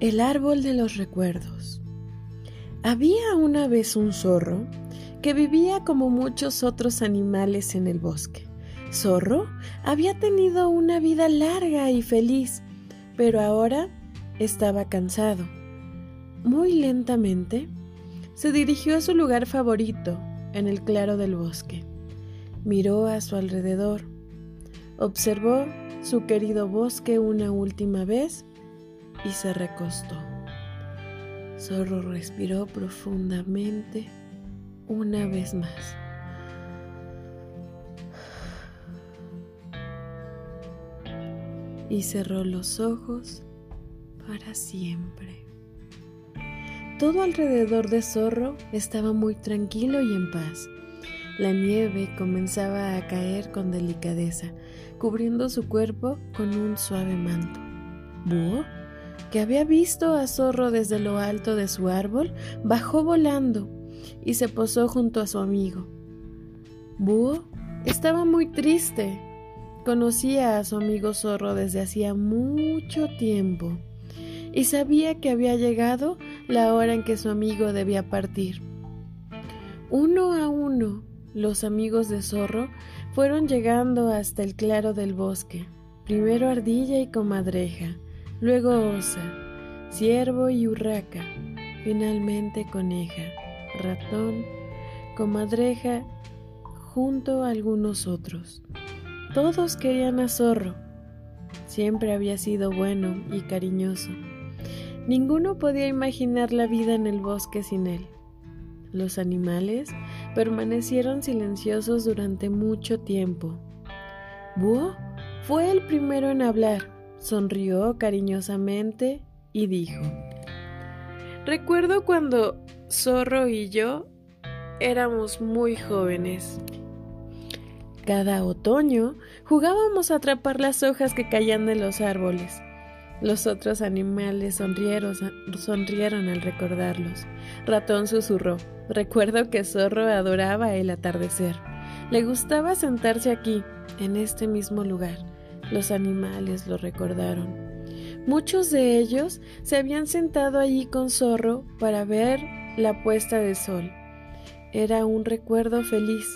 El árbol de los recuerdos. Había una vez un zorro que vivía como muchos otros animales en el bosque. Zorro había tenido una vida larga y feliz, pero ahora estaba cansado. Muy lentamente se dirigió a su lugar favorito, en el claro del bosque. Miró a su alrededor, observó su querido bosque una última vez y se recostó. Zorro respiró profundamente una vez más. Y cerró los ojos para siempre. Todo alrededor de Zorro estaba muy tranquilo y en paz. La nieve comenzaba a caer con delicadeza, cubriendo su cuerpo con un suave manto. Búho que había visto a Zorro desde lo alto de su árbol, bajó volando y se posó junto a su amigo. Búho estaba muy triste. Conocía a su amigo Zorro desde hacía mucho tiempo y sabía que había llegado la hora en que su amigo debía partir. Uno a uno, los amigos de Zorro fueron llegando hasta el claro del bosque. Primero Ardilla y Comadreja, luego osa, ciervo y urraca, finalmente coneja, ratón, comadreja, junto a algunos otros. Todos querían a zorro. Siempre había sido bueno y cariñoso. Ninguno podía imaginar la vida en el bosque sin él. Los animales permanecieron silenciosos durante mucho tiempo. Búho fue el primero en hablar sonrió cariñosamente y dijo, Recuerdo cuando Zorro y yo éramos muy jóvenes. Cada otoño jugábamos a atrapar las hojas que caían de los árboles. Los otros animales sonrieron, sonrieron al recordarlos. Ratón susurró. Recuerdo que Zorro adoraba el atardecer. Le gustaba sentarse aquí, en este mismo lugar los animales lo recordaron. Muchos de ellos se habían sentado allí con Zorro para ver la puesta de sol. Era un recuerdo feliz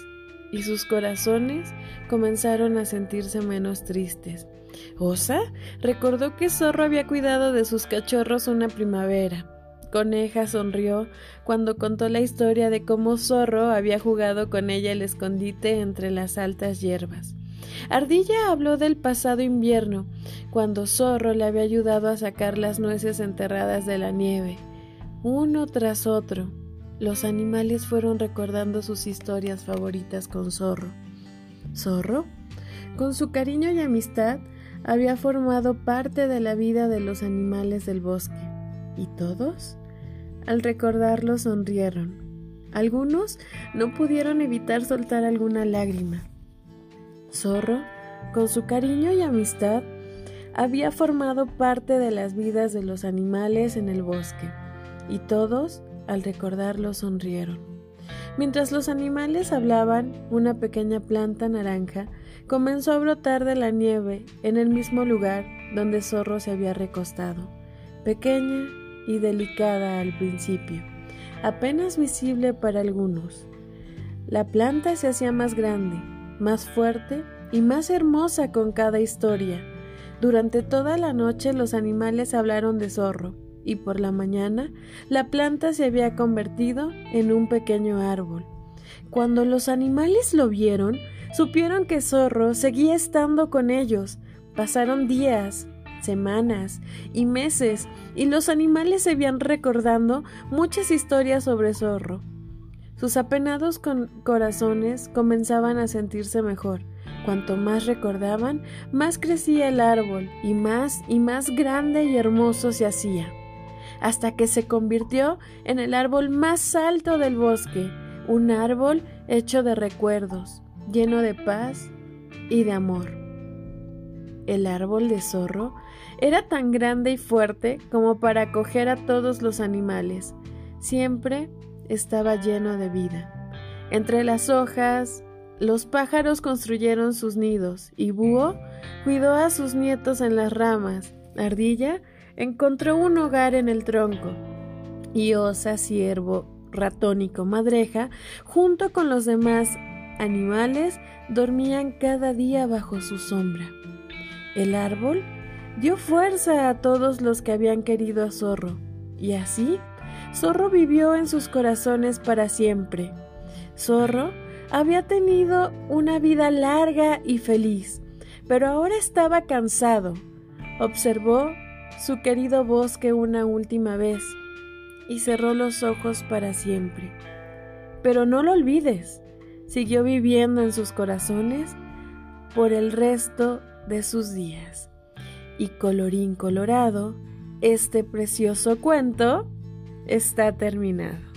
y sus corazones comenzaron a sentirse menos tristes. Osa recordó que Zorro había cuidado de sus cachorros una primavera. Coneja sonrió cuando contó la historia de cómo Zorro había jugado con ella el escondite entre las altas hierbas. Ardilla habló del pasado invierno, cuando Zorro le había ayudado a sacar las nueces enterradas de la nieve. Uno tras otro, los animales fueron recordando sus historias favoritas con Zorro. Zorro, con su cariño y amistad, había formado parte de la vida de los animales del bosque, y todos, al recordarlo, sonrieron. Algunos no pudieron evitar soltar alguna lágrima. Zorro, con su cariño y amistad, había formado parte de las vidas de los animales en el bosque, y todos, al recordarlo, sonrieron. Mientras los animales hablaban, una pequeña planta naranja comenzó a brotar de la nieve en el mismo lugar donde Zorro se había recostado, pequeña y delicada al principio, apenas visible para algunos. La planta se hacía más grande, más fuerte y más hermosa con cada historia. Durante toda la noche los animales hablaron de zorro, y por la mañana la planta se había convertido en un pequeño árbol. Cuando los animales lo vieron, supieron que Zorro seguía estando con ellos. Pasaron días, semanas y meses, y los animales se iban recordando muchas historias sobre Zorro. Sus apenados corazones comenzaban a sentirse mejor. Cuanto más recordaban, más crecía el árbol y más y más grande y hermoso se hacía, hasta que se convirtió en el árbol más alto del bosque, un árbol hecho de recuerdos, lleno de paz y de amor. El árbol de zorro era tan grande y fuerte como para acoger a todos los animales. Siempre estaba lleno de vida. Entre las hojas, los pájaros construyeron sus nidos y Búho cuidó a sus nietos en las ramas. Ardilla encontró un hogar en el tronco y Osa, ciervo, ratón y comadreja, junto con los demás animales, dormían cada día bajo su sombra. El árbol dio fuerza a todos los que habían querido a Zorro, y así Zorro vivió en sus corazones para siempre. Zorro había tenido una vida larga y feliz, pero ahora estaba cansado. Observó su querido bosque una última vez y cerró los ojos para siempre. Pero no lo olvides, siguió viviendo en sus corazones por el resto de sus días. Y colorín colorado, este precioso cuento está terminado.